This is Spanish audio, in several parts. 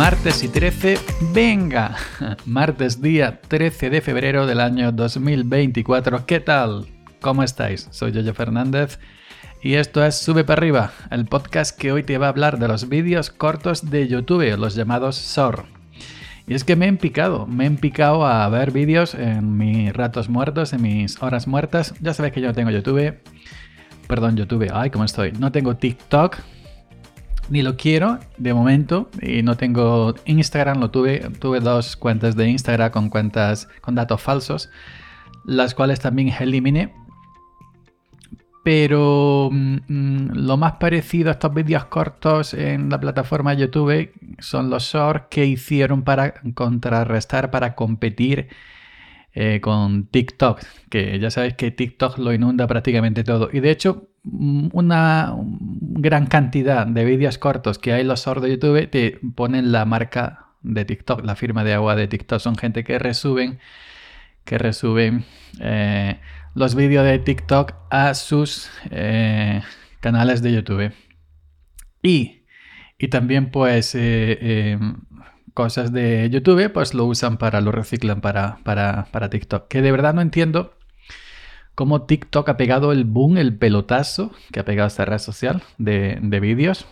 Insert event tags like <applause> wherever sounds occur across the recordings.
martes y 13, venga, <laughs> martes día 13 de febrero del año 2024. ¿Qué tal? ¿Cómo estáis? Soy Yoyo Fernández y esto es Sube para arriba, el podcast que hoy te va a hablar de los vídeos cortos de YouTube, los llamados SOR. Y es que me he picado, me he picado a ver vídeos en mis ratos muertos, en mis horas muertas. Ya sabéis que yo no tengo YouTube. Perdón, YouTube. Ay, ¿cómo estoy? No tengo TikTok. Ni lo quiero de momento. Y no tengo Instagram. Lo tuve. Tuve dos cuentas de Instagram con cuentas con datos falsos. Las cuales también eliminé. Pero mm, mm, lo más parecido a estos vídeos cortos en la plataforma YouTube son los shorts que hicieron para contrarrestar, para competir eh, con TikTok, que ya sabéis que TikTok lo inunda prácticamente todo. Y de hecho, una gran cantidad de vídeos cortos que hay los shorts de YouTube te ponen la marca de TikTok, la firma de agua de TikTok. Son gente que resuben, que resuben. Eh, los vídeos de TikTok a sus eh, canales de YouTube. Y, y también pues eh, cosas de YouTube pues lo usan para, lo reciclan para, para, para, TikTok. Que de verdad no entiendo cómo TikTok ha pegado el boom, el pelotazo que ha pegado esta red social de, de vídeos.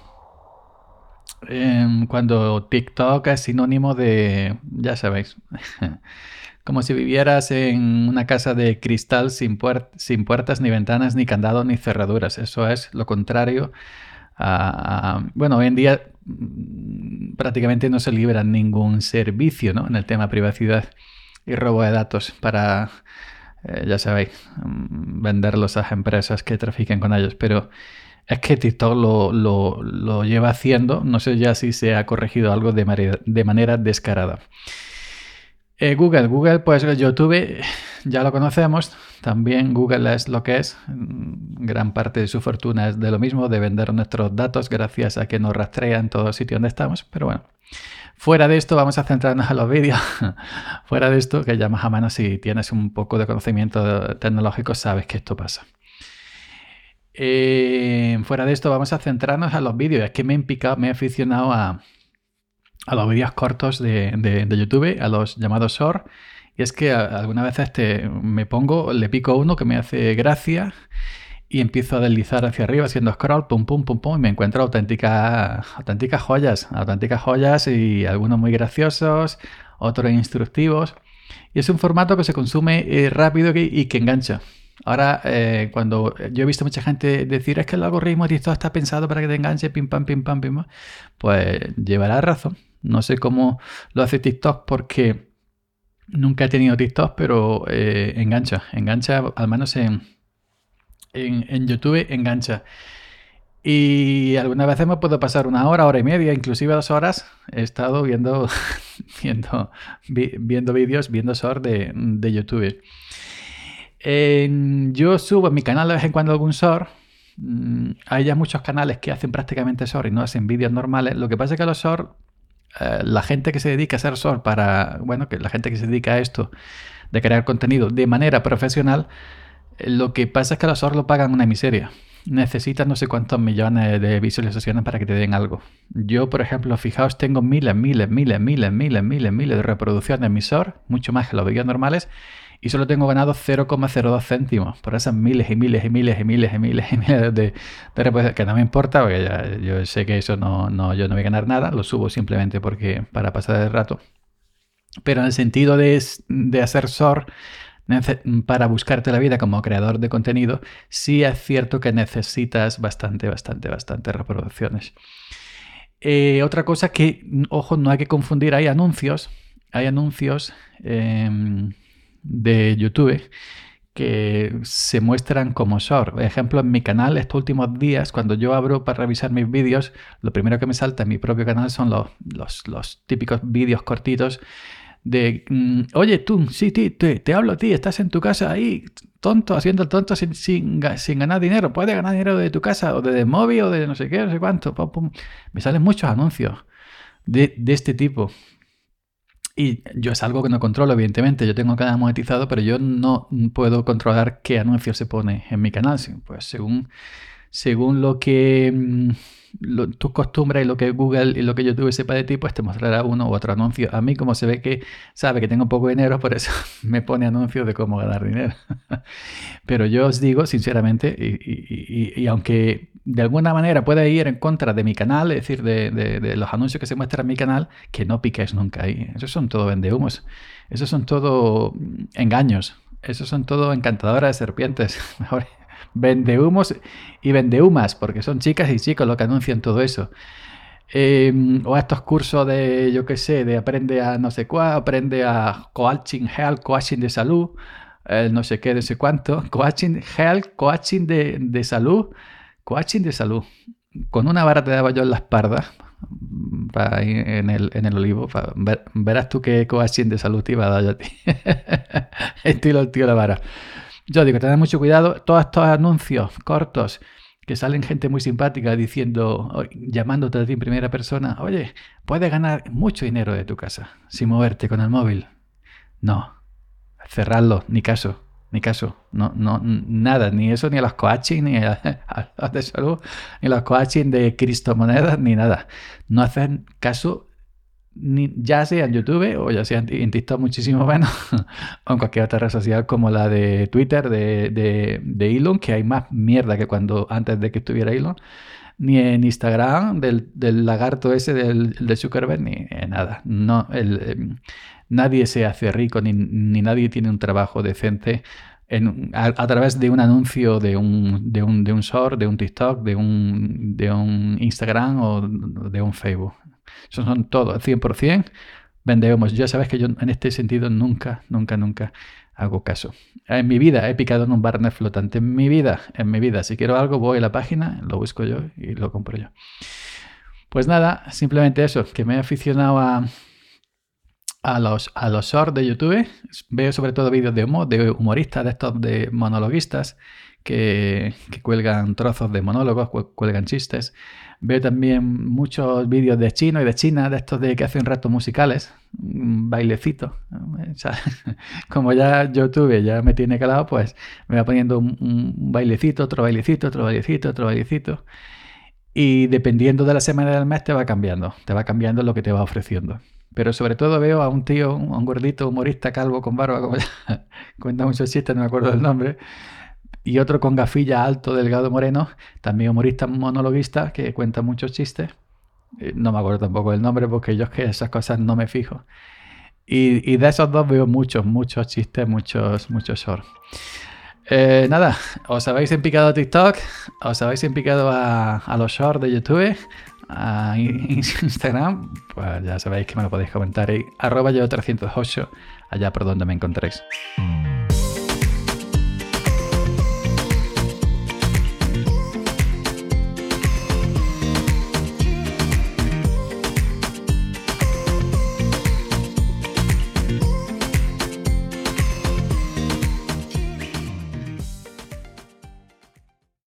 Em, cuando TikTok es sinónimo de, ya sabéis, <laughs> como si vivieras en una casa de cristal sin, sin puertas, ni ventanas, ni candados, ni cerraduras. Eso es lo contrario a, bueno, hoy en día mm, prácticamente no se libra ningún servicio ¿no? en el tema privacidad y robo de datos para, eh, ya sabéis, mm, venderlos a empresas que trafiquen con ellos. Pero es que TikTok lo, lo, lleva haciendo, no sé ya si se ha corregido algo de de manera descarada. Eh, Google, Google, pues YouTube ya lo conocemos. También Google es lo que es. Gran parte de su fortuna es de lo mismo, de vender nuestros datos gracias a que nos rastrea en todo sitio donde estamos. Pero bueno, fuera de esto vamos a centrarnos en los vídeos. <laughs> fuera de esto, que ya más o menos si tienes un poco de conocimiento tecnológico sabes que esto pasa. Eh, fuera de esto vamos a centrarnos en los vídeos. Es que me he picado, me he aficionado a a los vídeos cortos de, YouTube, a los llamados short. Y es que algunas veces este, me pongo, le pico uno que me hace gracia y empiezo a deslizar hacia arriba haciendo scroll, pum, pum, pum, pum, y me encuentro auténticas, auténticas joyas, auténticas joyas y algunos muy graciosos, otros instructivos. Y es un formato que se consume eh, rápido y, que engancha. Ahora, eh, cuando yo he visto mucha gente decir es que el algoritmo de TikTok está pensado para que te enganche, pim, pam, pim, pam, pim, pam, pues llevará razón. No sé cómo lo hace TikTok porque nunca he tenido TikTok, pero eh, engancha, engancha, al menos en, en, YouTube engancha. Y algunas veces me puedo pasar una hora, hora y media, inclusive dos horas. He estado viendo, <laughs> viendo, viendo vídeos, viendo short de, de YouTube. yo subo en mi canal de vez en cuando algún short. Mm, hay ya muchos canales que hacen prácticamente short y no hacen vídeos normales. Lo que pasa es que los short eh, la gente que se dedica a hacer SOR para, bueno, que la gente que se dedica a esto de crear contenido de manera profesional, eh, lo que pasa es que los SOR lo pagan una miseria. Necesitas no sé cuántos millones de visualizaciones para que te den algo. Yo, por ejemplo, fijaos, tengo miles, miles, miles, miles, miles, miles, miles de reproducciones de mi SOR, mucho más que los vídeos normales, y solo tengo ganado 0,02 céntimos por esas miles y miles y miles y miles y miles y miles de, de que no me importa, porque yo sé que eso no, no, yo no voy a ganar nada, lo subo simplemente porque para pasar el rato. Pero en el sentido de, de hacer SOR, para buscarte la vida como creador de contenido, sí es cierto que necesitas bastante, bastante, bastante reproducciones. Eh, otra cosa que, ojo, no hay que confundir, hay anuncios, hay anuncios em, de YouTube que se muestran como short. Por ejemplo, en mi canal estos últimos días, cuando yo abro para revisar mis vídeos, lo primero que me salta en mi propio canal son los, los, típicos vídeos cortitos de, mm, oye, tú, sí, te, te, hablo a ti, estás en tu casa ahí, tonto, haciendo el tonto sin, sin, ganar dinero. Puedes ganar dinero de tu casa o de, móvil o de no sé qué, no sé cuánto. Me salen muchos anuncios de, de este tipo. Y yo es algo que no controlo, evidentemente. Yo tengo canal monetizado, pero yo no puedo controlar qué anuncio se pone en mi canal. Pues según, según lo que mm, tus costumbres y lo que Google y lo que YouTube sepa de ti, pues te mostrará uno u otro anuncio. A mí, como se ve que sabe que tengo poco dinero, por eso <laughs> me pone anuncios de cómo ganar dinero. <laughs> Pero yo os digo, sinceramente, y, aunque de alguna manera pueda ir en contra de mi canal, es decir, de, los anuncios que se muestran en mi canal, que no piquéis nunca ahí. Esos son todo vendehumos. Esos son todo engaños. Esos son todo encantadoras de serpientes. <laughs> Vendehumos y vendehumas, porque son chicas y chicos los que anuncian todo eso. Em, o estos cursos de, yo qué sé, de aprende a no sé cuál, aprende a coaching health, coaching de salud, eh, no sé qué, no sé cuánto, <laughs> coaching health, coaching de, de, salud, coaching de salud. Con una vara te daba yo en la espalda, en, el, en el olivo, verás tú qué coaching de salud te iba a dar yo a ti. <laughs> Estilo el tío la vara. Yo digo, tened mucho cuidado, todos estos anuncios cortos que salen gente muy simpática diciendo, llamándote a ti en primera persona, oye, puedes ganar mucho dinero de tu casa sin moverte con el móvil. No, cerrarlo, ni caso, ni caso, no, no, nada, ni eso, ni a los coaching, ni <laughs> a, los de salud, ni a los coaching de criptomonedas, ni nada. No hacen caso ya sea en YouTube o ya sea en TikTok muchísimo menos, <laughs> o en cualquier otra red social como la de Twitter de, de, Elon, que hay más mierda que cuando antes de que estuviera Elon, ni en Instagram del, lagarto ese del, de Zuckerberg, ni nada. No, el, em, nadie se hace rico, ni, nadie tiene un trabajo decente a, través de un anuncio de un, de un, de un short, de un TikTok, de un, de un Instagram o de un Facebook. Eso son todos, 100%. Vendemos. Ya sabes que yo en este sentido nunca, nunca, nunca hago caso. En mi vida he picado en un barnet flotante. En mi vida, en mi vida. Si quiero algo, voy a la página, lo busco yo y lo compro yo. Pues nada, simplemente eso, que me he aficionado a, a los, a los shorts de YouTube. Veo sobre todo vídeos de humor, de humoristas, de estos de monologuistas que, que cuelgan trozos de monólogos, cuelgan chistes. Veo también muchos vídeos de chino y de China, de estos de que hacen ratos musicales, un bailecito. <laughs> como ya YouTube ya me tiene calado, pues me va poniendo un, bailecito, otro bailecito, otro bailecito, otro bailecito. Y dependiendo de la semana del mes te va cambiando, te va cambiando lo que te va ofreciendo. Pero sobre todo veo a un tío, un gordito humorista calvo con barba, como ya <laughs> cuenta muchos chistes, no me acuerdo del nombre, y otro con gafilla alto, delgado, moreno, también humorista monologuista que cuenta muchos chistes. Eh, no me acuerdo tampoco el nombre porque yo es que esas cosas no me fijo. Y, de esos dos veo muchos, muchos chistes, muchos, muchos shorts. Eh, nada, os habéis empicado a TikTok, os habéis empicado a, a los shorts de YouTube, a Instagram, pues ya sabéis que me lo podéis comentar ahí, arroba yo 308, allá por donde me encontréis.